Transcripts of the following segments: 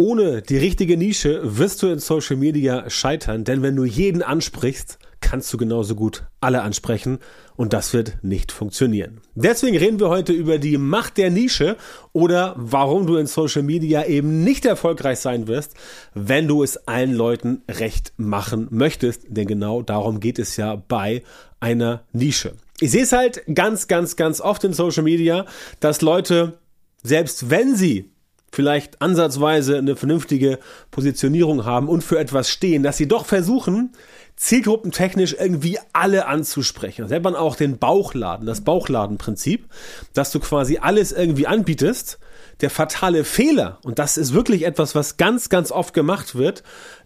Ohne die richtige Nische wirst du in Social Media scheitern, denn wenn du jeden ansprichst, kannst du genauso gut alle ansprechen und das wird nicht funktionieren. Deswegen reden wir heute über die Macht der Nische oder warum du in Social Media eben nicht erfolgreich sein wirst, wenn du es allen Leuten recht machen möchtest, denn genau darum geht es ja bei einer Nische. Ich sehe es halt ganz, ganz, ganz oft in Social Media, dass Leute, selbst wenn sie vielleicht ansatzweise eine vernünftige Positionierung haben und für etwas stehen, dass sie doch versuchen, zielgruppentechnisch irgendwie alle anzusprechen. Das nennt man auch den Bauchladen, das Bauchladenprinzip, dass du quasi alles irgendwie anbietest. Der fatale Fehler, und das ist wirklich etwas, was ganz, ganz oft gemacht wird,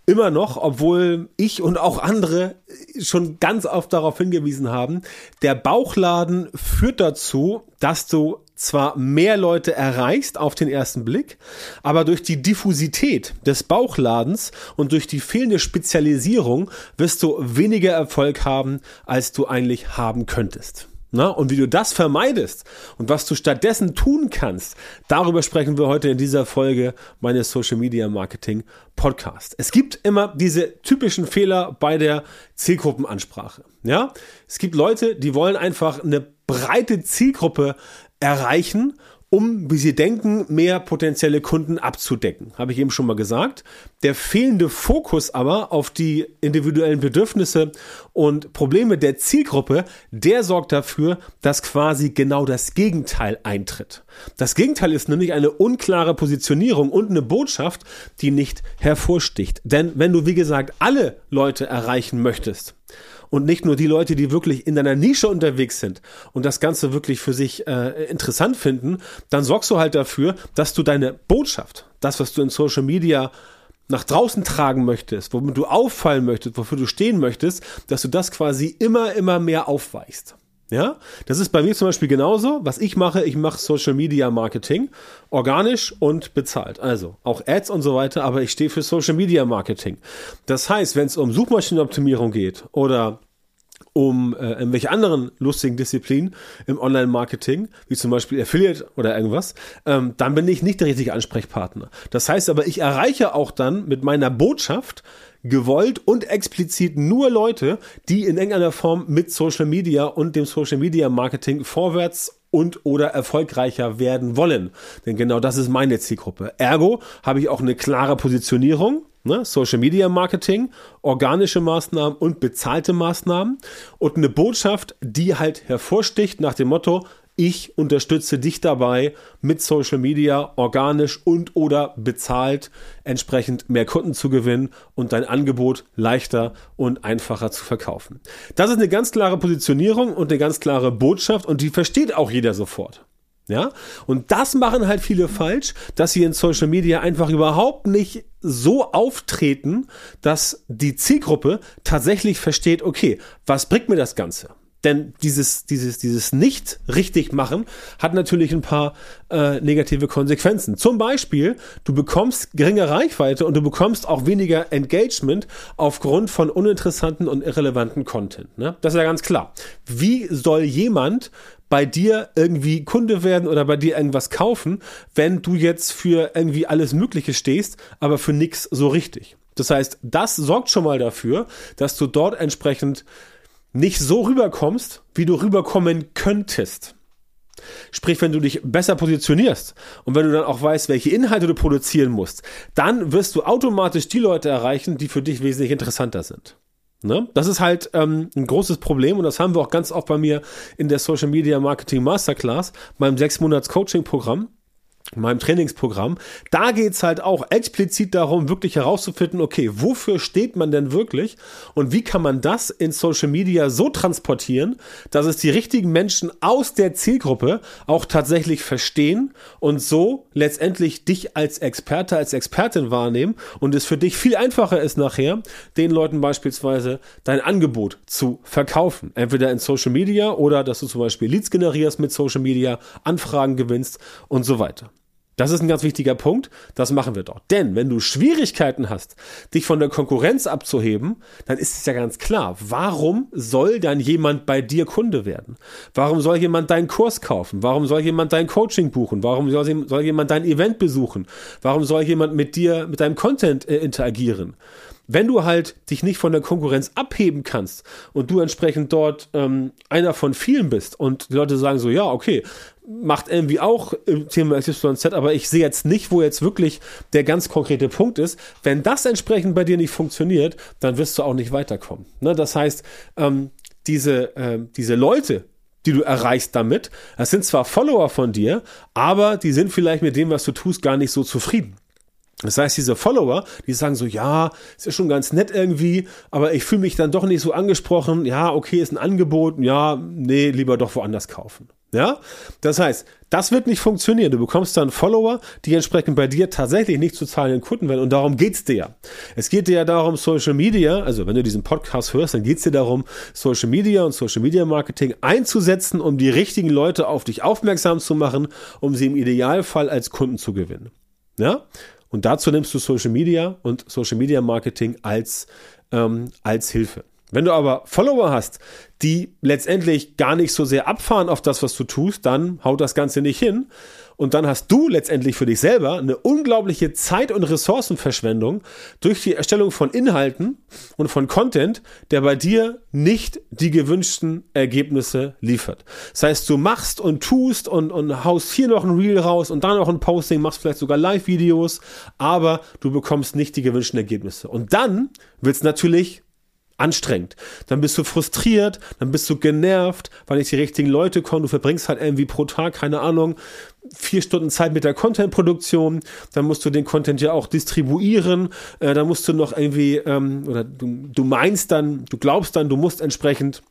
immer noch, obwohl ich und auch andere schon ganz oft darauf hingewiesen haben, der Bauchladen führt dazu, dass du zwar mehr Leute erreichst auf den ersten Blick, aber durch die Diffusität des Bauchladens und durch die fehlende Spezialisierung wirst du weniger Erfolg haben, als du eigentlich haben könntest. Na, und wie du das vermeidest und was du stattdessen tun kannst, darüber sprechen wir heute in dieser Folge meines Social Media Marketing Podcast. Es gibt immer diese typischen Fehler bei der Zielgruppenansprache. Ja, es gibt Leute, die wollen einfach eine breite Zielgruppe erreichen, um, wie sie denken, mehr potenzielle Kunden abzudecken. Habe ich eben schon mal gesagt. Der fehlende Fokus aber auf die individuellen Bedürfnisse und Probleme der Zielgruppe, der sorgt dafür, dass quasi genau das Gegenteil eintritt. Das Gegenteil ist nämlich eine unklare Positionierung und eine Botschaft, die nicht hervorsticht. Denn wenn du, wie gesagt, alle Leute erreichen möchtest, und nicht nur die Leute, die wirklich in deiner Nische unterwegs sind und das Ganze wirklich für sich äh, interessant finden, dann sorgst du halt dafür, dass du deine Botschaft, das, was du in Social Media nach draußen tragen möchtest, womit du auffallen möchtest, wofür du stehen möchtest, dass du das quasi immer, immer mehr aufweichst. Ja, das ist bei mir zum Beispiel genauso. Was ich mache, ich mache Social Media Marketing, organisch und bezahlt. Also auch Ads und so weiter, aber ich stehe für Social Media Marketing. Das heißt, wenn es um Suchmaschinenoptimierung geht oder um äh, irgendwelche anderen lustigen Disziplinen im Online-Marketing, wie zum Beispiel Affiliate oder irgendwas, ähm, dann bin ich nicht der richtige Ansprechpartner. Das heißt aber, ich erreiche auch dann mit meiner Botschaft gewollt und explizit nur Leute, die in irgendeiner Form mit Social Media und dem Social Media Marketing vorwärts und oder erfolgreicher werden wollen. Denn genau das ist meine Zielgruppe. Ergo habe ich auch eine klare Positionierung ne? Social Media Marketing, organische Maßnahmen und bezahlte Maßnahmen und eine Botschaft, die halt hervorsticht nach dem Motto, ich unterstütze dich dabei, mit Social Media organisch und oder bezahlt entsprechend mehr Kunden zu gewinnen und dein Angebot leichter und einfacher zu verkaufen. Das ist eine ganz klare Positionierung und eine ganz klare Botschaft und die versteht auch jeder sofort. Ja, und das machen halt viele falsch, dass sie in Social Media einfach überhaupt nicht so auftreten, dass die Zielgruppe tatsächlich versteht, okay, was bringt mir das Ganze? Denn dieses, dieses, dieses nicht richtig machen hat natürlich ein paar äh, negative Konsequenzen. Zum Beispiel, du bekommst geringe Reichweite und du bekommst auch weniger Engagement aufgrund von uninteressanten und irrelevanten Content. Ne? Das ist ja ganz klar. Wie soll jemand bei dir irgendwie Kunde werden oder bei dir irgendwas kaufen, wenn du jetzt für irgendwie alles Mögliche stehst, aber für nichts so richtig? Das heißt, das sorgt schon mal dafür, dass du dort entsprechend nicht so rüberkommst, wie du rüberkommen könntest. Sprich, wenn du dich besser positionierst und wenn du dann auch weißt, welche Inhalte du produzieren musst, dann wirst du automatisch die Leute erreichen, die für dich wesentlich interessanter sind. Ne? Das ist halt ähm, ein großes Problem und das haben wir auch ganz oft bei mir in der Social Media Marketing Masterclass, meinem sechs Monats Coaching Programm meinem Trainingsprogramm. Da geht's halt auch explizit darum, wirklich herauszufinden, okay, wofür steht man denn wirklich und wie kann man das in Social Media so transportieren, dass es die richtigen Menschen aus der Zielgruppe auch tatsächlich verstehen und so letztendlich dich als Experte, als Expertin wahrnehmen und es für dich viel einfacher ist nachher, den Leuten beispielsweise dein Angebot zu verkaufen. Entweder in Social Media oder dass du zum Beispiel Leads generierst mit Social Media, Anfragen gewinnst und so weiter. Das ist ein ganz wichtiger Punkt. Das machen wir doch. Denn wenn du Schwierigkeiten hast, dich von der Konkurrenz abzuheben, dann ist es ja ganz klar, warum soll dann jemand bei dir Kunde werden? Warum soll jemand deinen Kurs kaufen? Warum soll jemand dein Coaching buchen? Warum soll, jemand dein Event besuchen? Warum soll jemand mit dir, mit deinem Content äh, interagieren? Wenn du halt dich nicht von der Konkurrenz abheben kannst und du entsprechend dort ähm, einer von vielen bist und die Leute sagen so, ja, okay, macht irgendwie auch im Thema XYZ, aber ich sehe jetzt nicht, wo jetzt wirklich der ganz konkrete Punkt ist. Wenn das entsprechend bei dir nicht funktioniert, dann wirst du auch nicht weiterkommen. Ne? Das heißt, ähm, diese, äh, diese Leute, die du erreichst damit, das sind zwar Follower von dir, aber die sind vielleicht mit dem, was du tust, gar nicht so zufrieden. Das heißt, diese Follower, die sagen so, ja, ist ja schon ganz nett irgendwie, aber ich fühle mich dann doch nicht so angesprochen. Ja, okay, ist ein Angebot. Ja, nee, lieber doch woanders kaufen. Ja, das heißt, das wird nicht funktionieren. Du bekommst dann Follower, die entsprechend bei dir tatsächlich nicht zu zahlenden Kunden werden. Und darum geht's dir ja. Es geht dir ja darum, Social Media, also wenn du diesen Podcast hörst, dann geht's dir darum, Social Media und Social Media Marketing einzusetzen, um die richtigen Leute auf dich aufmerksam zu machen, um sie im Idealfall als Kunden zu gewinnen. Ja? Und dazu nimmst du Social Media und Social Media Marketing als, ähm, als Hilfe. Wenn du aber Follower hast, die letztendlich gar nicht so sehr abfahren auf das, was du tust, dann haut das Ganze nicht hin. Und dann hast du letztendlich für dich selber eine unglaubliche Zeit- und Ressourcenverschwendung durch die Erstellung von Inhalten und von Content, der bei dir nicht die gewünschten Ergebnisse liefert. Das heißt, du machst und tust und, und haust hier noch ein Reel raus und dann noch ein Posting, machst vielleicht sogar Live-Videos, aber du bekommst nicht die gewünschten Ergebnisse. Und dann wird es natürlich anstrengend. Dann bist du frustriert, dann bist du genervt, weil nicht die richtigen Leute kommen. Du verbringst halt irgendwie pro Tag, keine Ahnung, vier Stunden Zeit mit der Content-Produktion. Dann musst du den Content ja auch distribuieren. Äh, dann musst du noch irgendwie, ähm, oder du, du meinst dann, du glaubst dann, du musst entsprechend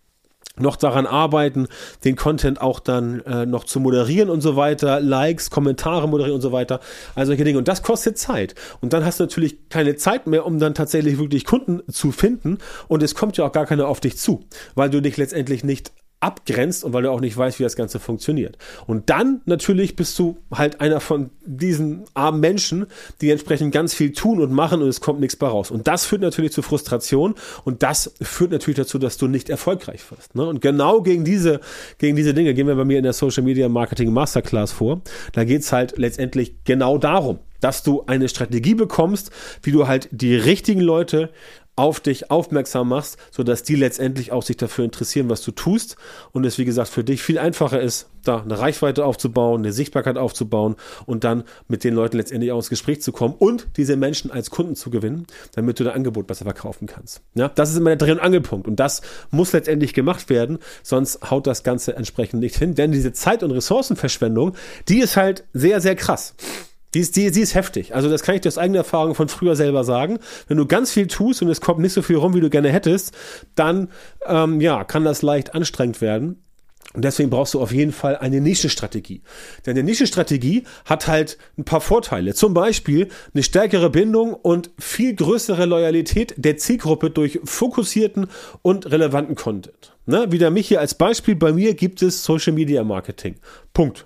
noch daran arbeiten, den Content auch dann äh, noch zu moderieren und so weiter, Likes, Kommentare moderieren und so weiter, also solche Dinge. Und das kostet Zeit. Und dann hast du natürlich keine Zeit mehr, um dann tatsächlich wirklich Kunden zu finden. Und es kommt ja auch gar keiner auf dich zu, weil du dich letztendlich nicht abgrenzt und weil du auch nicht weißt, wie das Ganze funktioniert. Und dann natürlich bist du halt einer von diesen armen Menschen, die entsprechend ganz viel tun und machen und es kommt nichts bei raus. Und das führt natürlich zu Frustration und das führt natürlich dazu, dass du nicht erfolgreich wirst. Ne? Und genau gegen diese, gegen diese Dinge gehen wir bei mir in der Social Media Marketing Masterclass vor. Da geht's halt letztendlich genau darum dass du eine Strategie bekommst, wie du halt die richtigen Leute auf dich aufmerksam machst, sodass die letztendlich auch sich dafür interessieren, was du tust und es wie gesagt für dich viel einfacher ist, da eine Reichweite aufzubauen, eine Sichtbarkeit aufzubauen und dann mit den Leuten letztendlich auch ins Gespräch zu kommen und diese Menschen als Kunden zu gewinnen, damit du dein Angebot besser verkaufen kannst. Ja, das ist immer der Dreh- und Angelpunkt und das muss letztendlich gemacht werden, sonst haut das Ganze entsprechend nicht hin, denn diese Zeit- und Ressourcenverschwendung, die ist halt sehr, sehr krass. Die ist, die, die ist heftig. Also das kann ich dir aus eigener Erfahrung von früher selber sagen. Wenn du ganz viel tust und es kommt nicht so viel rum, wie du gerne hättest, dann ähm, ja, kann das leicht anstrengend werden. Und deswegen brauchst du auf jeden Fall eine Nischenstrategie. Denn eine Nischenstrategie hat halt ein paar Vorteile. Zum Beispiel eine stärkere Bindung und viel größere Loyalität der Zielgruppe durch fokussierten und relevanten Content. Ne? Wieder mich hier als Beispiel. Bei mir gibt es Social Media Marketing. Punkt.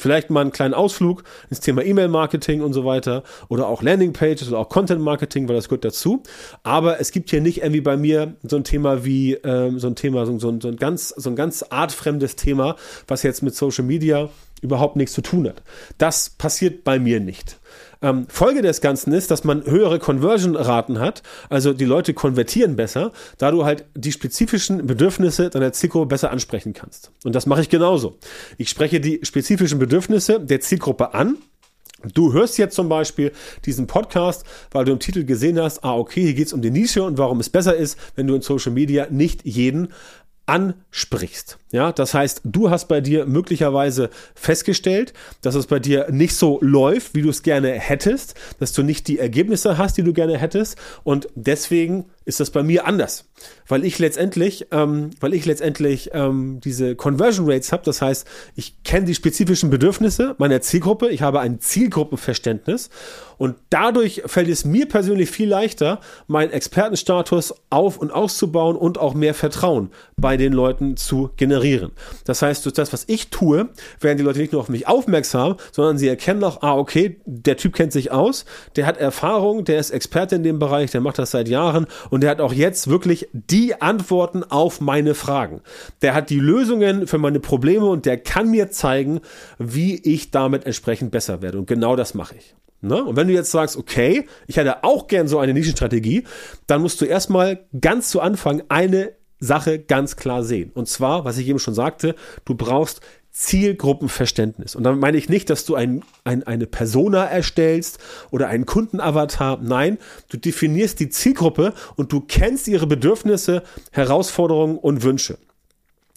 Vielleicht mal einen kleinen Ausflug ins Thema E-Mail-Marketing und so weiter oder auch Landing-Pages oder auch Content-Marketing, weil das gehört dazu. Aber es gibt hier nicht irgendwie bei mir so ein Thema wie ähm, so ein Thema, so, so, so ein ganz, so ein ganz artfremdes Thema, was jetzt mit Social Media überhaupt nichts zu tun hat. Das passiert bei mir nicht. Ähm, Folge des Ganzen ist, dass man höhere Conversion-Raten hat, also die Leute konvertieren besser, da du halt die spezifischen Bedürfnisse deiner Zielgruppe besser ansprechen kannst. Und das mache ich genauso. Ich spreche die spezifischen Bedürfnisse der Zielgruppe an, Du hörst jetzt zum Beispiel diesen Podcast, weil du im Titel gesehen hast, ah, okay, hier geht's um die Nische und warum es besser ist, wenn du in Social Media nicht jeden ansprichst. Ja, das heißt, du hast bei dir möglicherweise festgestellt, dass es bei dir nicht so läuft, wie du es gerne hättest, dass du nicht die Ergebnisse hast, die du gerne hättest und deswegen ist das bei mir anders, weil ich letztendlich, ähm, weil ich letztendlich ähm, diese Conversion Rates habe. Das heißt, ich kenne die spezifischen Bedürfnisse meiner Zielgruppe, ich habe ein Zielgruppenverständnis und dadurch fällt es mir persönlich viel leichter, meinen Expertenstatus auf und auszubauen und auch mehr Vertrauen bei den Leuten zu generieren. Das heißt, durch das, was ich tue, werden die Leute nicht nur auf mich aufmerksam, sondern sie erkennen auch, ah, okay, der Typ kennt sich aus, der hat Erfahrung, der ist Experte in dem Bereich, der macht das seit Jahren und der hat auch jetzt wirklich die Antworten auf meine Fragen. Der hat die Lösungen für meine Probleme und der kann mir zeigen, wie ich damit entsprechend besser werde. Und genau das mache ich. Ne? Und wenn du jetzt sagst, okay, ich hätte auch gern so eine Nischenstrategie, dann musst du erstmal ganz zu Anfang eine Sache ganz klar sehen. Und zwar, was ich eben schon sagte, du brauchst Zielgruppenverständnis. Und damit meine ich nicht, dass du ein, ein, eine Persona erstellst oder einen Kundenavatar. Nein, du definierst die Zielgruppe und du kennst ihre Bedürfnisse, Herausforderungen und Wünsche.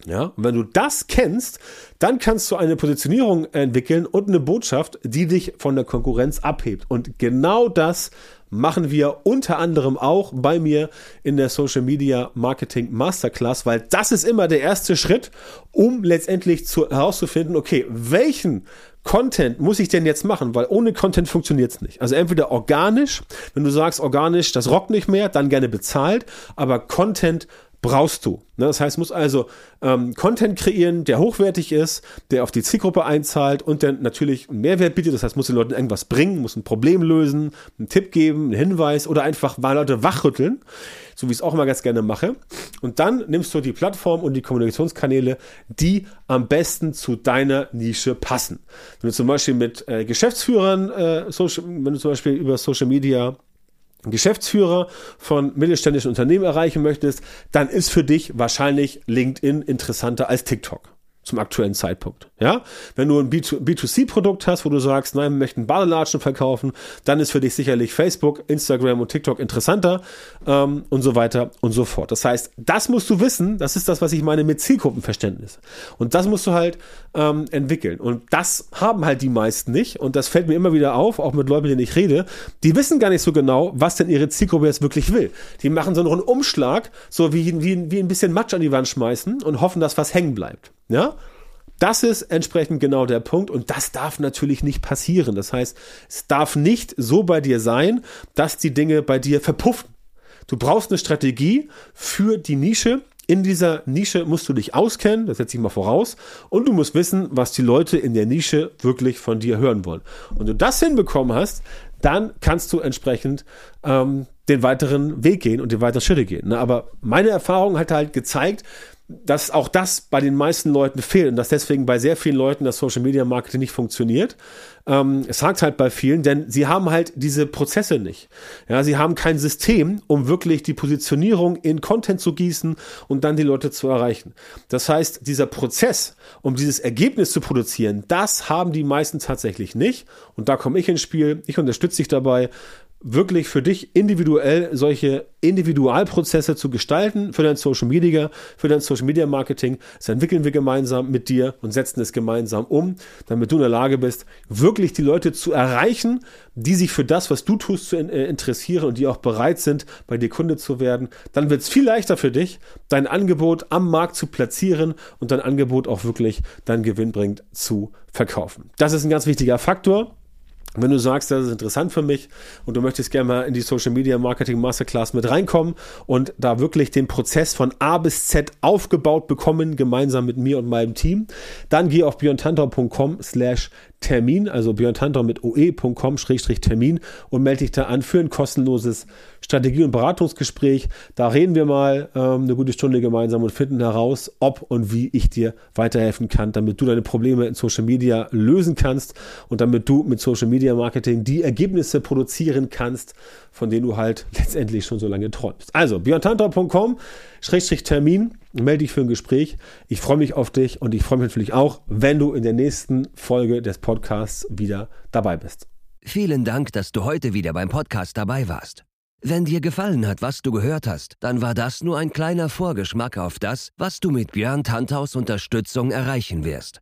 Ja, und wenn du das kennst, dann kannst du eine Positionierung entwickeln und eine Botschaft, die dich von der Konkurrenz abhebt. Und genau das machen wir unter anderem auch bei mir in der Social Media Marketing Masterclass, weil das ist immer der erste Schritt, um letztendlich zu, herauszufinden, okay, welchen Content muss ich denn jetzt machen? Weil ohne Content funktioniert es nicht. Also entweder organisch, wenn du sagst organisch, das rockt nicht mehr, dann gerne bezahlt, aber Content brauchst du. Ne? Das heißt, muss also ähm, Content kreieren, der hochwertig ist, der auf die Zielgruppe einzahlt und der natürlich einen Mehrwert bietet. Das heißt, muss den Leuten irgendwas bringen, muss ein Problem lösen, einen Tipp geben, einen Hinweis oder einfach mal Leute wachrütteln, so wie ich es auch immer ganz gerne mache. Und dann nimmst du die Plattform und die Kommunikationskanäle, die am besten zu deiner Nische passen. Wenn du zum Beispiel mit äh, Geschäftsführern, äh, Social, wenn du zum Beispiel über Social Media Geschäftsführer von mittelständischen Unternehmen erreichen möchtest, dann ist für dich wahrscheinlich LinkedIn interessanter als TikTok zum aktuellen Zeitpunkt. Ja, wenn du ein B2C-Produkt hast, wo du sagst, nein, wir möchten Badelatschen verkaufen, dann ist für dich sicherlich Facebook, Instagram und TikTok interessanter ähm, und so weiter und so fort. Das heißt, das musst du wissen. Das ist das, was ich meine mit Zielgruppenverständnis. Und das musst du halt ähm, entwickeln. Und das haben halt die meisten nicht. Und das fällt mir immer wieder auf, auch mit Leuten, mit denen ich rede. Die wissen gar nicht so genau, was denn ihre Zielgruppe jetzt wirklich will. Die machen so einen Umschlag, so wie, wie, wie ein bisschen Matsch an die Wand schmeißen und hoffen, dass was hängen bleibt. Ja? Das ist entsprechend genau der Punkt und das darf natürlich nicht passieren. Das heißt, es darf nicht so bei dir sein, dass die Dinge bei dir verpuffen. Du brauchst eine Strategie für die Nische. In dieser Nische musst du dich auskennen, das setze ich mal voraus, und du musst wissen, was die Leute in der Nische wirklich von dir hören wollen. Und wenn du das hinbekommen hast, dann kannst du entsprechend ähm, den weiteren Weg gehen und den weiteren Schritte gehen. Ne? Aber meine Erfahrung hat halt gezeigt, dass auch das bei den meisten Leuten fehlt und dass deswegen bei sehr vielen Leuten das Social Media Marketing nicht funktioniert. Ähm, es hakt halt bei vielen, denn sie haben halt diese Prozesse nicht. Ja, sie haben kein System, um wirklich die Positionierung in Content zu gießen und dann die Leute zu erreichen. Das heißt, dieser Prozess, um dieses Ergebnis zu produzieren, das haben die meisten tatsächlich nicht. Und da komme ich ins Spiel. Ich unterstütze dich dabei, wirklich für dich individuell solche Individualprozesse zu gestalten für dein Social Media, für dein Social Media Marketing. Das entwickeln wir gemeinsam mit dir und setzen es gemeinsam um, damit du in der Lage bist, wirklich die Leute zu erreichen, die sich für das, was du tust, zu äh, interessieren und die auch bereit sind, bei dir Kunde zu werden. Dann wird es viel leichter für dich, dein Angebot am Markt zu platzieren und dein Angebot auch wirklich deinen Gewinn bringt zu verkaufen. Das ist ein ganz wichtiger Faktor. Wenn du sagst, das ist interessant für mich und du möchtest gerne mal in die Social Media Marketing Masterclass mit reinkommen und da wirklich den Prozess von A bis Z aufgebaut bekommen, gemeinsam mit mir und meinem Team, dann geh auf björntantor.com slash Termin, also björntantor mit oe.com-termin und melde dich da an für ein kostenloses Strategie- und Beratungsgespräch. Da reden wir mal ähm, eine gute Stunde gemeinsam und finden heraus, ob und wie ich dir weiterhelfen kann, damit du deine Probleme in Social Media lösen kannst und damit du mit Social Media Marketing die Ergebnisse produzieren kannst, von denen du halt letztendlich schon so lange träumst. Also björntantor.com Termin, melde dich für ein Gespräch. Ich freue mich auf dich und ich freue mich natürlich auch, wenn du in der nächsten Folge des Podcasts wieder dabei bist. Vielen Dank, dass du heute wieder beim Podcast dabei warst. Wenn dir gefallen hat, was du gehört hast, dann war das nur ein kleiner Vorgeschmack auf das, was du mit Björn Tanthaus Unterstützung erreichen wirst.